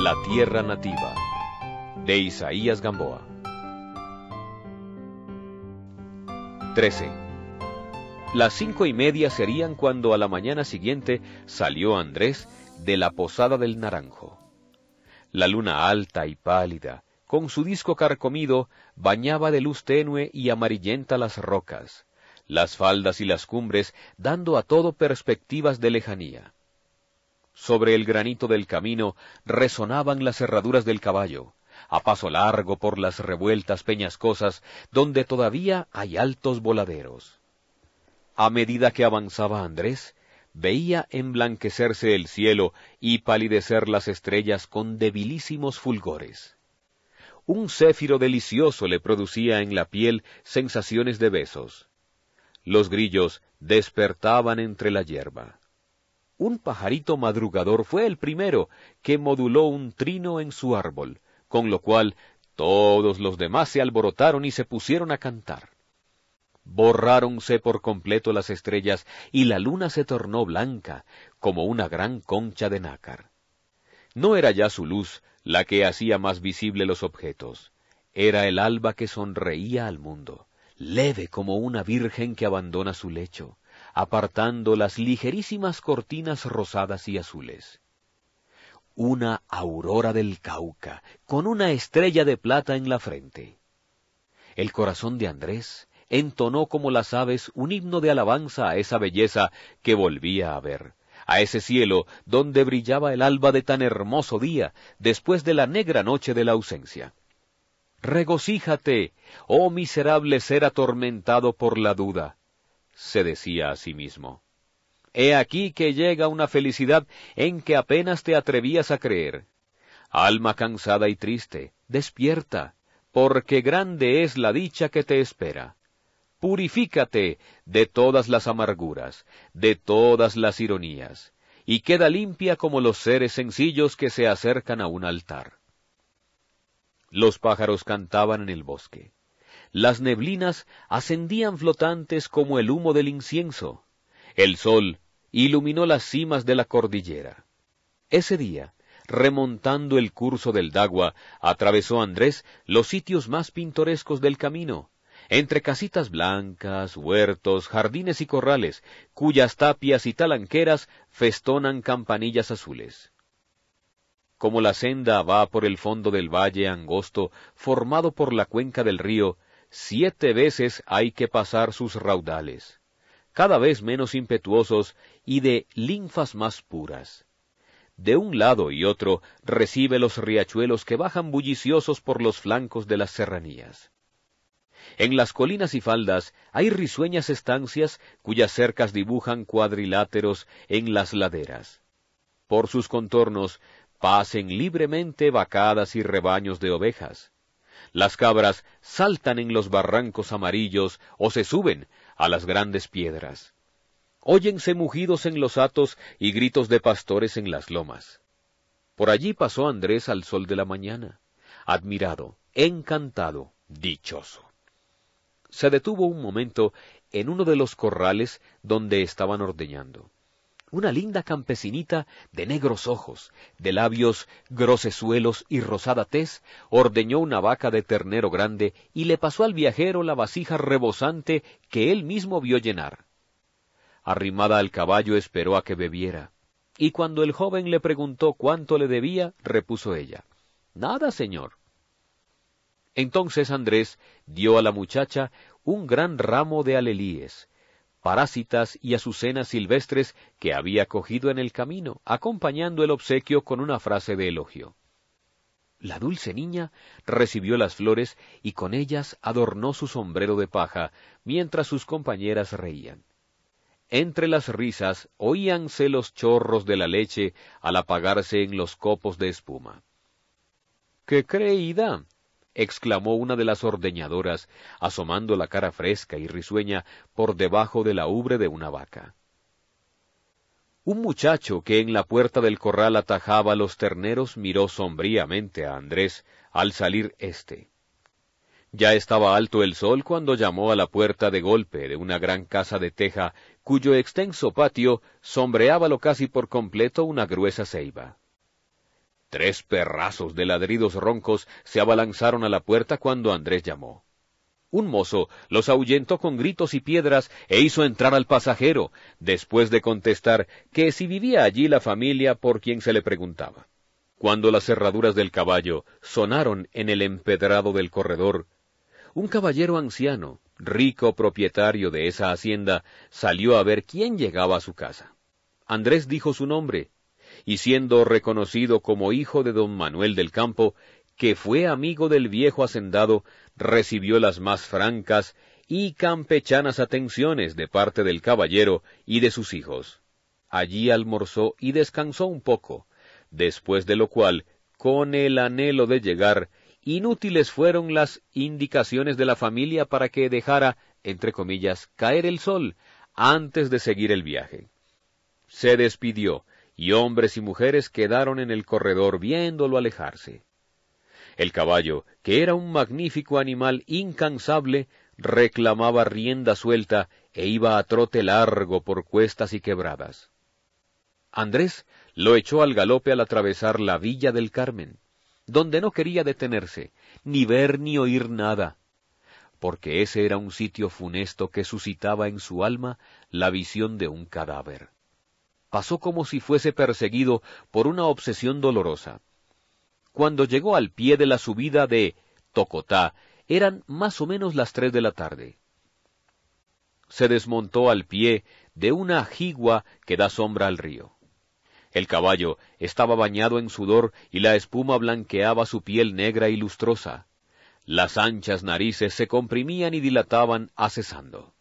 La tierra nativa de Isaías Gamboa 13. Las cinco y media serían cuando a la mañana siguiente salió Andrés de la posada del Naranjo. La luna alta y pálida, con su disco carcomido, bañaba de luz tenue y amarillenta las rocas, las faldas y las cumbres, dando a todo perspectivas de lejanía. Sobre el granito del camino resonaban las herraduras del caballo, a paso largo por las revueltas peñascosas donde todavía hay altos voladeros. A medida que avanzaba Andrés, veía emblanquecerse el cielo y palidecer las estrellas con debilísimos fulgores. Un céfiro delicioso le producía en la piel sensaciones de besos. Los grillos despertaban entre la hierba un pajarito madrugador fue el primero que moduló un trino en su árbol, con lo cual todos los demás se alborotaron y se pusieron a cantar. Borráronse por completo las estrellas y la luna se tornó blanca, como una gran concha de nácar. No era ya su luz la que hacía más visible los objetos, era el alba que sonreía al mundo, leve como una virgen que abandona su lecho, apartando las ligerísimas cortinas rosadas y azules. Una aurora del Cauca, con una estrella de plata en la frente. El corazón de Andrés entonó como las aves un himno de alabanza a esa belleza que volvía a ver, a ese cielo donde brillaba el alba de tan hermoso día después de la negra noche de la ausencia. Regocíjate, oh miserable ser atormentado por la duda, se decía a sí mismo. He aquí que llega una felicidad en que apenas te atrevías a creer. Alma cansada y triste, despierta, porque grande es la dicha que te espera. Purifícate de todas las amarguras, de todas las ironías, y queda limpia como los seres sencillos que se acercan a un altar. Los pájaros cantaban en el bosque las neblinas ascendían flotantes como el humo del incienso. El sol iluminó las cimas de la cordillera. Ese día, remontando el curso del Dagua, atravesó Andrés los sitios más pintorescos del camino, entre casitas blancas, huertos, jardines y corrales, cuyas tapias y talanqueras festonan campanillas azules. Como la senda va por el fondo del valle angosto formado por la cuenca del río, siete veces hay que pasar sus raudales, cada vez menos impetuosos y de linfas más puras. De un lado y otro recibe los riachuelos que bajan bulliciosos por los flancos de las serranías. En las colinas y faldas hay risueñas estancias cuyas cercas dibujan cuadriláteros en las laderas. Por sus contornos pasen libremente vacadas y rebaños de ovejas. Las cabras saltan en los barrancos amarillos o se suben a las grandes piedras. Óyense mugidos en los atos y gritos de pastores en las lomas. Por allí pasó Andrés al sol de la mañana, admirado, encantado, dichoso. Se detuvo un momento en uno de los corrales donde estaban ordeñando una linda campesinita de negros ojos, de labios grosesuelos y rosada tez, ordeñó una vaca de ternero grande y le pasó al viajero la vasija rebosante que él mismo vio llenar. Arrimada al caballo esperó a que bebiera, y cuando el joven le preguntó cuánto le debía, repuso ella, Nada, señor. Entonces Andrés dio a la muchacha un gran ramo de alelíes, parásitas y azucenas silvestres que había cogido en el camino, acompañando el obsequio con una frase de elogio. La dulce niña recibió las flores y con ellas adornó su sombrero de paja, mientras sus compañeras reían. Entre las risas oíanse los chorros de la leche al apagarse en los copos de espuma. ¡Qué creída! Exclamó una de las ordeñadoras, asomando la cara fresca y risueña por debajo de la ubre de una vaca. Un muchacho que en la puerta del corral atajaba los terneros miró sombríamente a Andrés al salir éste. Ya estaba alto el sol cuando llamó a la puerta de golpe de una gran casa de teja cuyo extenso patio sombreábalo casi por completo una gruesa ceiba. Tres perrazos de ladridos roncos se abalanzaron a la puerta cuando Andrés llamó. Un mozo los ahuyentó con gritos y piedras e hizo entrar al pasajero, después de contestar que si vivía allí la familia por quien se le preguntaba. Cuando las cerraduras del caballo sonaron en el empedrado del corredor, un caballero anciano, rico propietario de esa hacienda, salió a ver quién llegaba a su casa. Andrés dijo su nombre, y siendo reconocido como hijo de don Manuel del Campo, que fue amigo del viejo hacendado, recibió las más francas y campechanas atenciones de parte del caballero y de sus hijos. Allí almorzó y descansó un poco, después de lo cual, con el anhelo de llegar, inútiles fueron las indicaciones de la familia para que dejara, entre comillas, caer el sol antes de seguir el viaje. Se despidió, y hombres y mujeres quedaron en el corredor viéndolo alejarse. El caballo, que era un magnífico animal incansable, reclamaba rienda suelta e iba a trote largo por cuestas y quebradas. Andrés lo echó al galope al atravesar la villa del Carmen, donde no quería detenerse, ni ver ni oír nada, porque ese era un sitio funesto que suscitaba en su alma la visión de un cadáver. Pasó como si fuese perseguido por una obsesión dolorosa. Cuando llegó al pie de la subida de Tocotá, eran más o menos las tres de la tarde. Se desmontó al pie de una jigua que da sombra al río. El caballo estaba bañado en sudor y la espuma blanqueaba su piel negra y lustrosa. Las anchas narices se comprimían y dilataban acesando.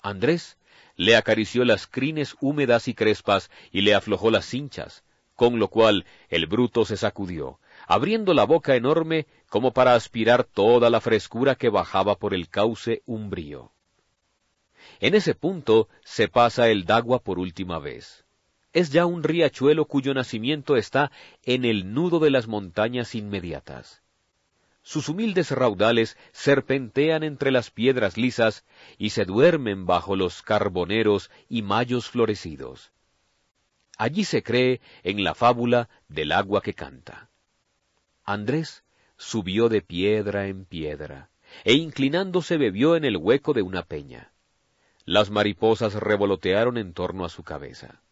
Andrés le acarició las crines húmedas y crespas y le aflojó las cinchas, con lo cual el bruto se sacudió, abriendo la boca enorme como para aspirar toda la frescura que bajaba por el cauce umbrío. En ese punto se pasa el Dagua por última vez. Es ya un riachuelo cuyo nacimiento está en el nudo de las montañas inmediatas. Sus humildes raudales serpentean entre las piedras lisas y se duermen bajo los carboneros y mayos florecidos. Allí se cree en la fábula del agua que canta. Andrés subió de piedra en piedra, e inclinándose bebió en el hueco de una peña. Las mariposas revolotearon en torno a su cabeza.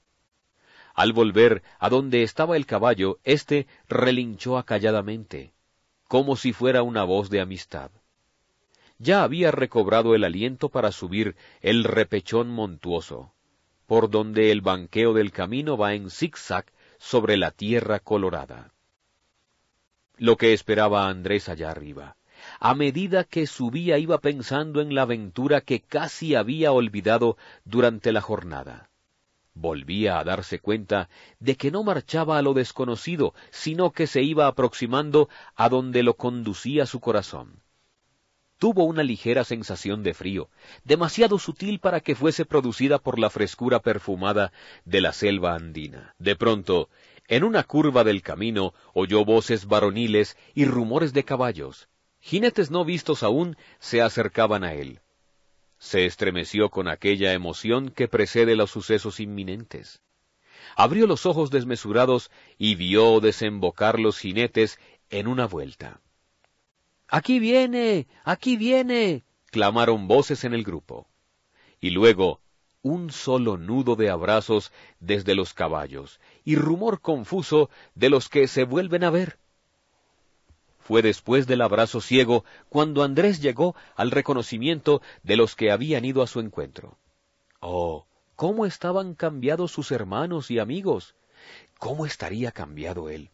Al volver a donde estaba el caballo, éste relinchó acalladamente, como si fuera una voz de amistad. Ya había recobrado el aliento para subir el repechón montuoso por donde el banqueo del camino va en zigzag sobre la tierra colorada. Lo que esperaba Andrés allá arriba. A medida que subía iba pensando en la aventura que casi había olvidado durante la jornada. Volvía a darse cuenta de que no marchaba a lo desconocido, sino que se iba aproximando a donde lo conducía su corazón tuvo una ligera sensación de frío, demasiado sutil para que fuese producida por la frescura perfumada de la selva andina. De pronto, en una curva del camino, oyó voces varoniles y rumores de caballos. Jinetes no vistos aún se acercaban a él. Se estremeció con aquella emoción que precede los sucesos inminentes. Abrió los ojos desmesurados y vio desembocar los jinetes en una vuelta. Aquí viene, aquí viene, clamaron voces en el grupo. Y luego un solo nudo de abrazos desde los caballos y rumor confuso de los que se vuelven a ver. Fue después del abrazo ciego cuando Andrés llegó al reconocimiento de los que habían ido a su encuentro. Oh, cómo estaban cambiados sus hermanos y amigos. ¿Cómo estaría cambiado él?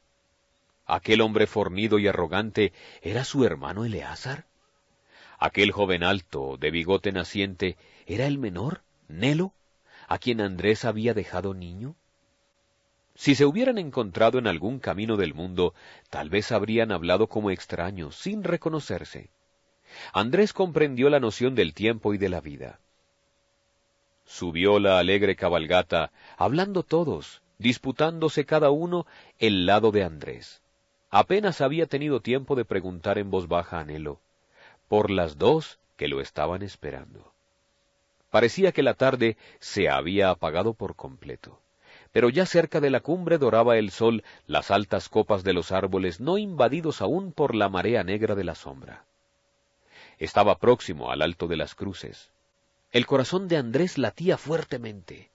¿Aquel hombre fornido y arrogante era su hermano Eleazar? ¿Aquel joven alto, de bigote naciente, era el menor, Nelo, a quien Andrés había dejado niño? Si se hubieran encontrado en algún camino del mundo, tal vez habrían hablado como extraños, sin reconocerse. Andrés comprendió la noción del tiempo y de la vida. Subió la alegre cabalgata, hablando todos, disputándose cada uno el lado de Andrés. Apenas había tenido tiempo de preguntar en voz baja a Nelo, por las dos que lo estaban esperando. Parecía que la tarde se había apagado por completo. Pero ya cerca de la cumbre doraba el sol las altas copas de los árboles no invadidos aún por la marea negra de la sombra. Estaba próximo al alto de las cruces. El corazón de Andrés latía fuertemente,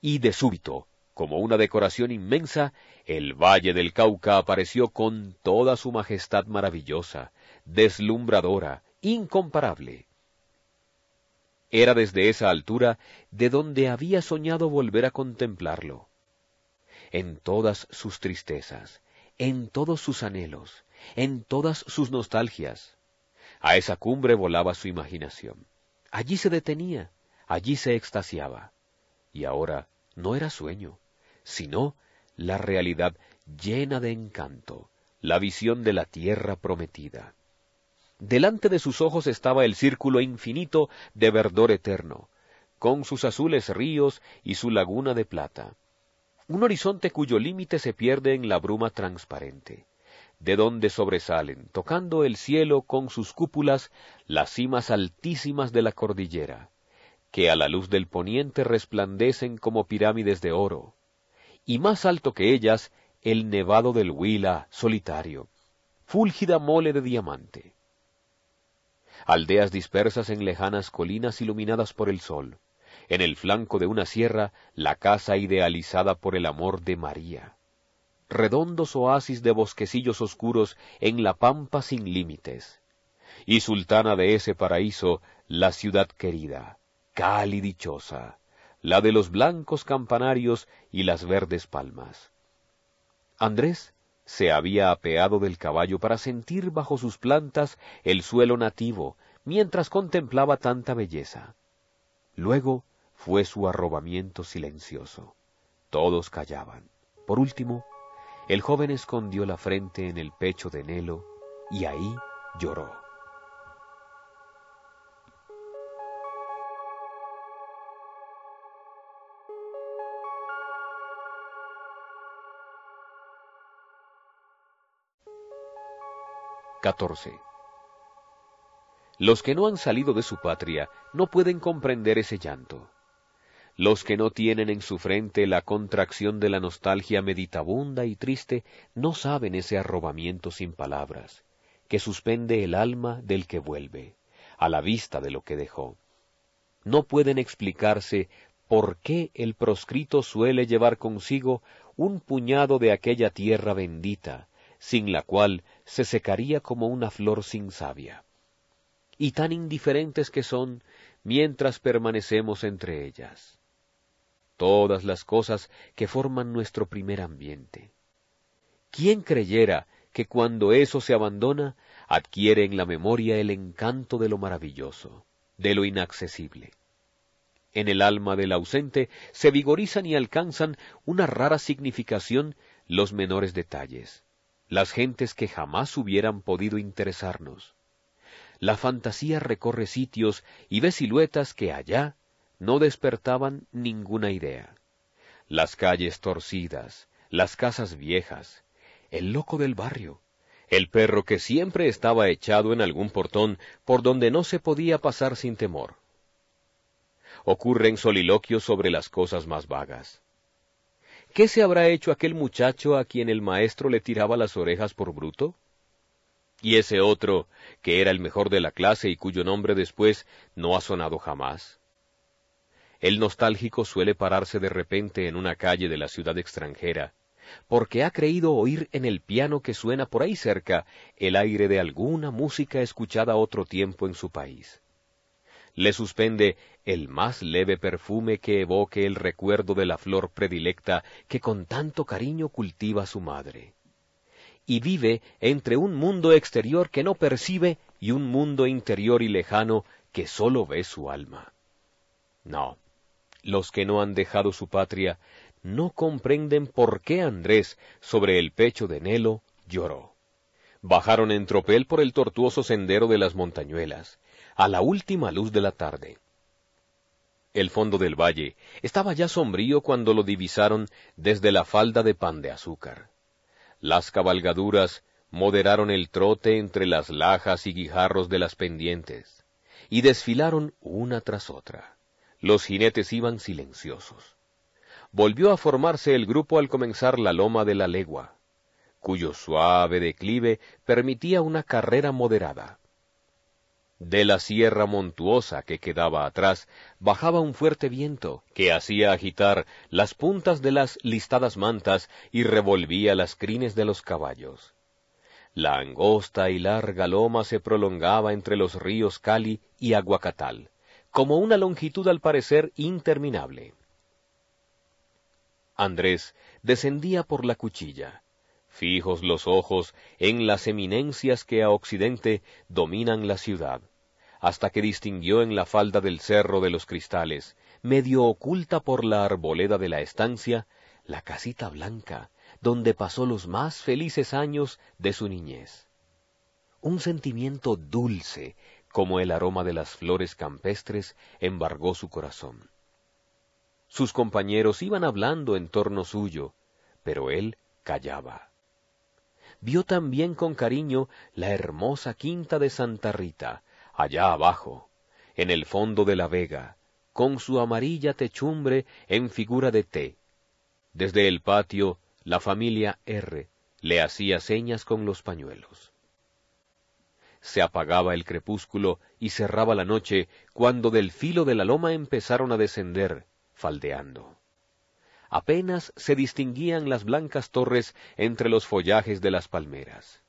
y de súbito, como una decoración inmensa, el valle del Cauca apareció con toda su majestad maravillosa, deslumbradora, incomparable. Era desde esa altura de donde había soñado volver a contemplarlo en todas sus tristezas, en todos sus anhelos, en todas sus nostalgias. A esa cumbre volaba su imaginación. Allí se detenía, allí se extasiaba. Y ahora no era sueño, sino la realidad llena de encanto, la visión de la tierra prometida. Delante de sus ojos estaba el círculo infinito de verdor eterno, con sus azules ríos y su laguna de plata un horizonte cuyo límite se pierde en la bruma transparente, de donde sobresalen, tocando el cielo con sus cúpulas, las cimas altísimas de la cordillera, que a la luz del poniente resplandecen como pirámides de oro, y más alto que ellas, el nevado del Huila solitario, fúlgida mole de diamante. Aldeas dispersas en lejanas colinas iluminadas por el sol, en el flanco de una sierra la casa idealizada por el amor de María. Redondos oasis de bosquecillos oscuros en la pampa sin límites. Y sultana de ese paraíso, la ciudad querida, cálida y dichosa, la de los blancos campanarios y las verdes palmas. Andrés se había apeado del caballo para sentir bajo sus plantas el suelo nativo, mientras contemplaba tanta belleza. Luego fue su arrobamiento silencioso. Todos callaban. Por último, el joven escondió la frente en el pecho de Nelo y ahí lloró. XIV. Los que no han salido de su patria no pueden comprender ese llanto. Los que no tienen en su frente la contracción de la nostalgia meditabunda y triste no saben ese arrobamiento sin palabras, que suspende el alma del que vuelve, a la vista de lo que dejó. No pueden explicarse por qué el proscrito suele llevar consigo un puñado de aquella tierra bendita, sin la cual se secaría como una flor sin savia. Y tan indiferentes que son mientras permanecemos entre ellas todas las cosas que forman nuestro primer ambiente. ¿Quién creyera que cuando eso se abandona, adquiere en la memoria el encanto de lo maravilloso, de lo inaccesible? En el alma del ausente se vigorizan y alcanzan una rara significación los menores detalles, las gentes que jamás hubieran podido interesarnos. La fantasía recorre sitios y ve siluetas que allá no despertaban ninguna idea. Las calles torcidas, las casas viejas, el loco del barrio, el perro que siempre estaba echado en algún portón por donde no se podía pasar sin temor. Ocurren soliloquios sobre las cosas más vagas. ¿Qué se habrá hecho aquel muchacho a quien el maestro le tiraba las orejas por bruto? Y ese otro, que era el mejor de la clase y cuyo nombre después no ha sonado jamás. El nostálgico suele pararse de repente en una calle de la ciudad extranjera, porque ha creído oír en el piano que suena por ahí cerca el aire de alguna música escuchada otro tiempo en su país. Le suspende el más leve perfume que evoque el recuerdo de la flor predilecta que con tanto cariño cultiva su madre. Y vive entre un mundo exterior que no percibe y un mundo interior y lejano que sólo ve su alma. No, los que no han dejado su patria no comprenden por qué Andrés, sobre el pecho de Nelo, lloró. Bajaron en tropel por el tortuoso sendero de las montañuelas, a la última luz de la tarde. El fondo del valle estaba ya sombrío cuando lo divisaron desde la falda de pan de azúcar. Las cabalgaduras moderaron el trote entre las lajas y guijarros de las pendientes, y desfilaron una tras otra. Los jinetes iban silenciosos. volvió a formarse el grupo al comenzar la loma de la legua, cuyo suave declive permitía una carrera moderada. De la sierra montuosa que quedaba atrás bajaba un fuerte viento que hacía agitar las puntas de las listadas mantas y revolvía las crines de los caballos. La angosta y larga loma se prolongaba entre los ríos Cali y Aguacatal, como una longitud al parecer interminable. Andrés descendía por la cuchilla, fijos los ojos en las eminencias que a occidente dominan la ciudad, hasta que distinguió en la falda del cerro de los cristales, medio oculta por la arboleda de la estancia, la casita blanca, donde pasó los más felices años de su niñez. Un sentimiento dulce, como el aroma de las flores campestres, embargó su corazón. Sus compañeros iban hablando en torno suyo, pero él callaba vio también con cariño la hermosa quinta de Santa Rita, allá abajo, en el fondo de la vega, con su amarilla techumbre en figura de T. Desde el patio, la familia R le hacía señas con los pañuelos. Se apagaba el crepúsculo y cerraba la noche cuando del filo de la loma empezaron a descender, faldeando. Apenas se distinguían las blancas torres entre los follajes de las palmeras.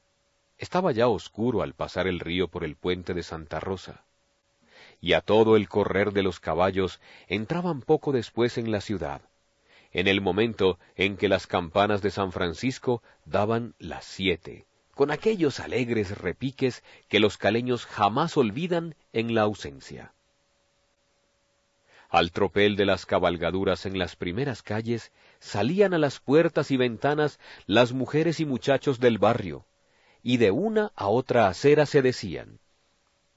Estaba ya oscuro al pasar el río por el puente de Santa Rosa, y a todo el correr de los caballos entraban poco después en la ciudad, en el momento en que las campanas de San Francisco daban las siete, con aquellos alegres repiques que los caleños jamás olvidan en la ausencia. Al tropel de las cabalgaduras en las primeras calles salían a las puertas y ventanas las mujeres y muchachos del barrio, y de una a otra acera se decían,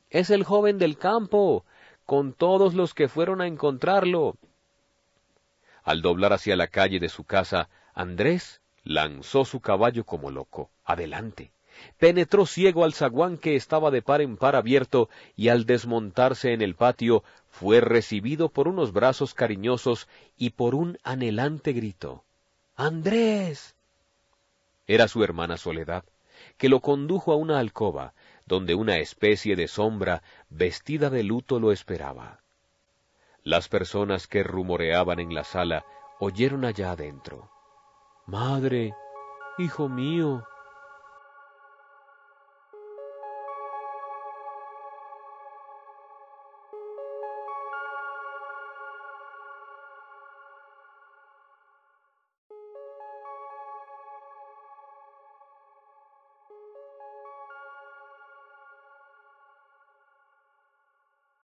Es el joven del campo, con todos los que fueron a encontrarlo. Al doblar hacia la calle de su casa, Andrés lanzó su caballo como loco, adelante, penetró ciego al zaguán que estaba de par en par abierto y al desmontarse en el patio fue recibido por unos brazos cariñosos y por un anhelante grito. Andrés. Era su hermana Soledad, que lo condujo a una alcoba, donde una especie de sombra vestida de luto lo esperaba. Las personas que rumoreaban en la sala oyeron allá adentro. Madre, hijo mío,